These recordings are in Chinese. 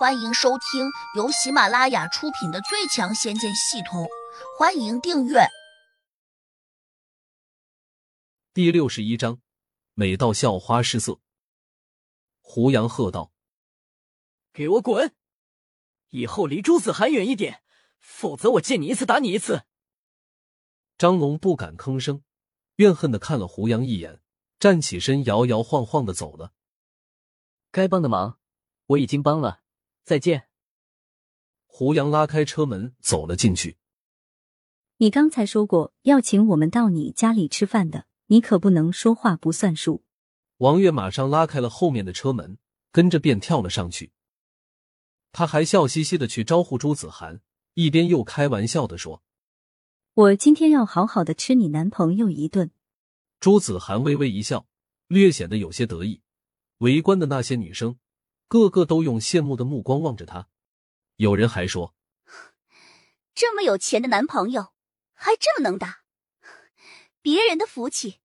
欢迎收听由喜马拉雅出品的《最强仙剑系统》，欢迎订阅。第六十一章，美到校花失色。胡杨喝道：“给我滚！以后离朱子涵远一点，否则我见你一次打你一次。”张龙不敢吭声，怨恨的看了胡杨一眼，站起身，摇摇晃晃的走了。该帮的忙我已经帮了。再见。胡杨拉开车门走了进去。你刚才说过要请我们到你家里吃饭的，你可不能说话不算数。王月马上拉开了后面的车门，跟着便跳了上去。他还笑嘻嘻的去招呼朱子涵，一边又开玩笑的说：“我今天要好好的吃你男朋友一顿。”朱子涵微微一笑，略显得有些得意。围观的那些女生。个个都用羡慕的目光望着他，有人还说：“这么有钱的男朋友，还这么能打，别人的福气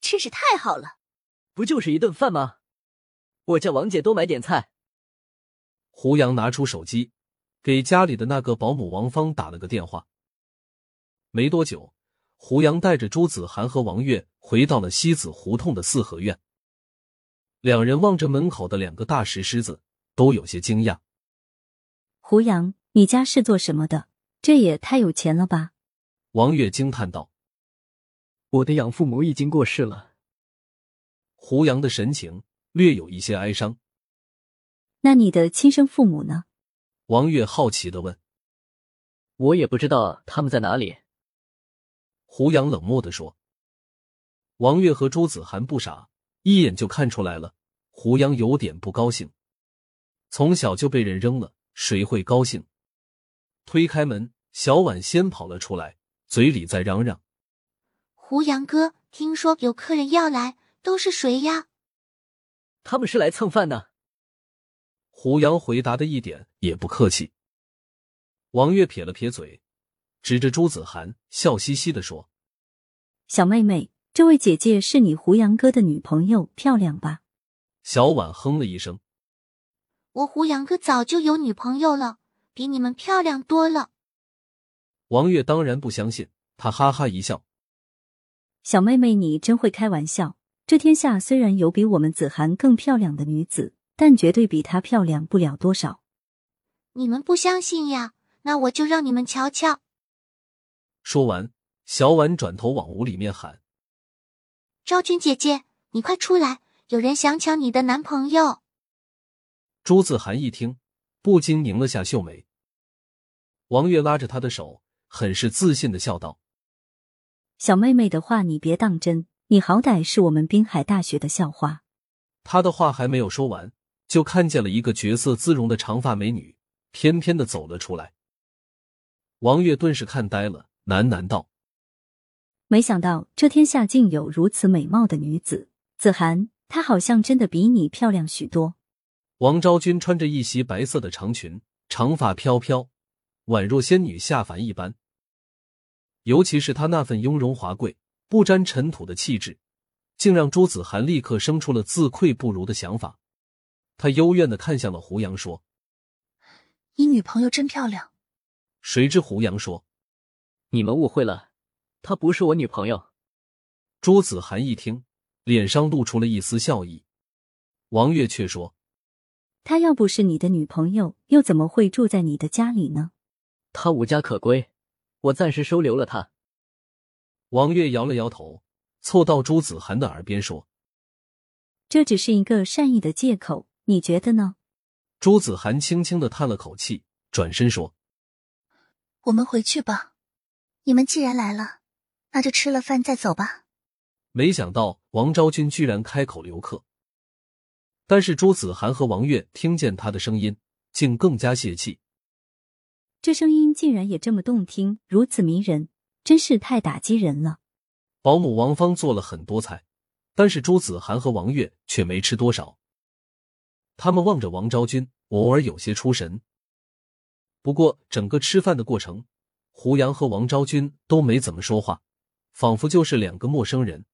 真是太好了。”不就是一顿饭吗？我叫王姐多买点菜。胡杨拿出手机，给家里的那个保姆王芳打了个电话。没多久，胡杨带着朱子涵和王月回到了西子胡同的四合院。两人望着门口的两个大石狮子，都有些惊讶。胡杨，你家是做什么的？这也太有钱了吧！王月惊叹道：“我的养父母已经过世了。”胡杨的神情略有一些哀伤。那你的亲生父母呢？王月好奇的问。我也不知道他们在哪里。胡杨冷漠的说。王月和朱子涵不傻。一眼就看出来了，胡杨有点不高兴。从小就被人扔了，谁会高兴？推开门，小婉先跑了出来，嘴里在嚷嚷：“胡杨哥，听说有客人要来，都是谁呀？”他们是来蹭饭的。胡杨回答的一点也不客气。王月撇了撇嘴，指着朱子涵，笑嘻嘻的说：“小妹妹。”这位姐姐是你胡杨哥的女朋友，漂亮吧？小婉哼了一声。我胡杨哥早就有女朋友了，比你们漂亮多了。王月当然不相信，他哈哈一笑。小妹妹，你真会开玩笑。这天下虽然有比我们子涵更漂亮的女子，但绝对比她漂亮不了多少。你们不相信呀？那我就让你们瞧瞧。说完，小婉转头往屋里面喊。昭君姐姐，你快出来！有人想抢你的男朋友。朱子涵一听，不禁拧了下秀眉。王月拉着她的手，很是自信的笑道：“小妹妹的话你别当真，你好歹是我们滨海大学的校花。”他的话还没有说完，就看见了一个绝色姿容的长发美女，翩翩的走了出来。王月顿时看呆了，喃喃道。没想到这天下竟有如此美貌的女子，子涵，她好像真的比你漂亮许多。王昭君穿着一袭白色的长裙，长发飘飘，宛若仙女下凡一般。尤其是她那份雍容华贵、不沾尘土的气质，竟让朱子涵立刻生出了自愧不如的想法。他幽怨的看向了胡杨，说：“你女朋友真漂亮。”谁知胡杨说：“你们误会了。”她不是我女朋友。朱子涵一听，脸上露出了一丝笑意。王月却说：“她要不是你的女朋友，又怎么会住在你的家里呢？”她无家可归，我暂时收留了她。王月摇了摇头，凑到朱子涵的耳边说：“这只是一个善意的借口，你觉得呢？”朱子涵轻轻的叹了口气，转身说：“我们回去吧。你们既然来了。”那就吃了饭再走吧。没想到王昭君居然开口留客，但是朱子涵和王月听见他的声音，竟更加泄气。这声音竟然也这么动听，如此迷人，真是太打击人了。保姆王芳做了很多菜，但是朱子涵和王月却没吃多少。他们望着王昭君，偶尔有些出神。不过整个吃饭的过程，胡杨和王昭君都没怎么说话。仿佛就是两个陌生人，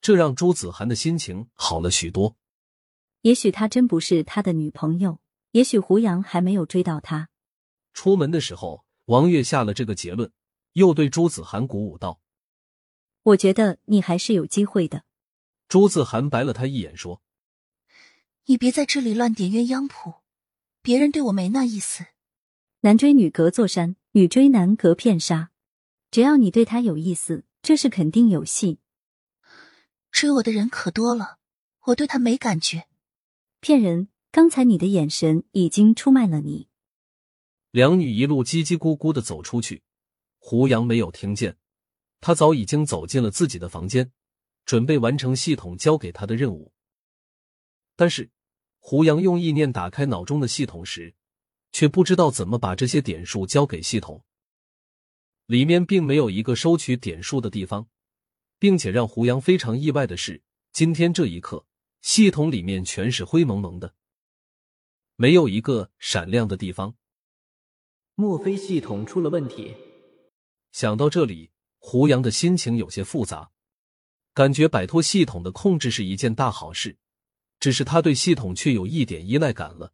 这让朱子涵的心情好了许多。也许她真不是他的女朋友，也许胡杨还没有追到他。出门的时候，王月下了这个结论，又对朱子涵鼓舞道：“我觉得你还是有机会的。”朱子涵白了他一眼，说：“你别在这里乱点鸳鸯谱，别人对我没那意思。男追女隔座山，女追男隔片沙。只要你对他有意思，这是肯定有戏。追我的人可多了，我对他没感觉。骗人！刚才你的眼神已经出卖了你。”两女一路叽叽咕咕的走出去，胡杨没有听见，他早已经走进了自己的房间，准备完成系统交给他的任务。但是，胡杨用意念打开脑中的系统时，却不知道怎么把这些点数交给系统。里面并没有一个收取点数的地方，并且让胡杨非常意外的是，今天这一刻，系统里面全是灰蒙蒙的，没有一个闪亮的地方。莫非系统出了问题？想到这里，胡杨的心情有些复杂，感觉摆脱系统的控制是一件大好事。只是他对系统却有一点依赖感了，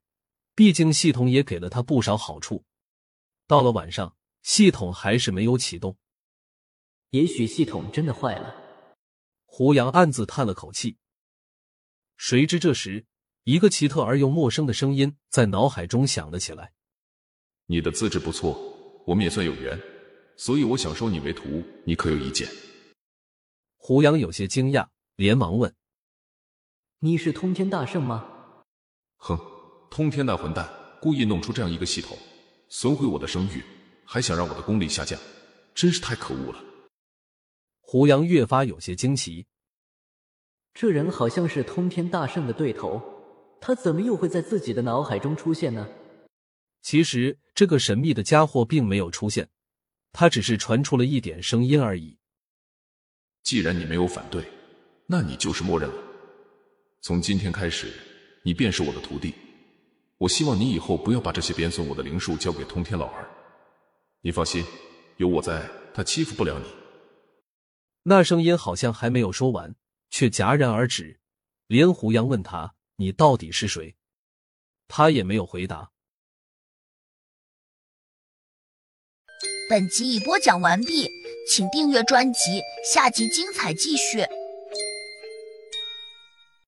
毕竟系统也给了他不少好处。到了晚上，系统还是没有启动，也许系统真的坏了。胡杨暗自叹了口气。谁知这时，一个奇特而又陌生的声音在脑海中响了起来。你的资质不错，我们也算有缘，所以我想收你为徒，你可有意见？胡杨有些惊讶，连忙问：“你是通天大圣吗？”“哼，通天那混蛋故意弄出这样一个系统，损毁我的声誉，还想让我的功力下降，真是太可恶了。”胡杨越发有些惊奇，这人好像是通天大圣的对头，他怎么又会在自己的脑海中出现呢？其实这个神秘的家伙并没有出现，他只是传出了一点声音而已。既然你没有反对，那你就是默认了。从今天开始，你便是我的徒弟。我希望你以后不要把这些贬损我的灵术交给通天老儿。你放心，有我在，他欺负不了你。那声音好像还没有说完，却戛然而止。连胡杨问他：“你到底是谁？”他也没有回答。本集已播讲完毕，请订阅专辑，下集精彩继续。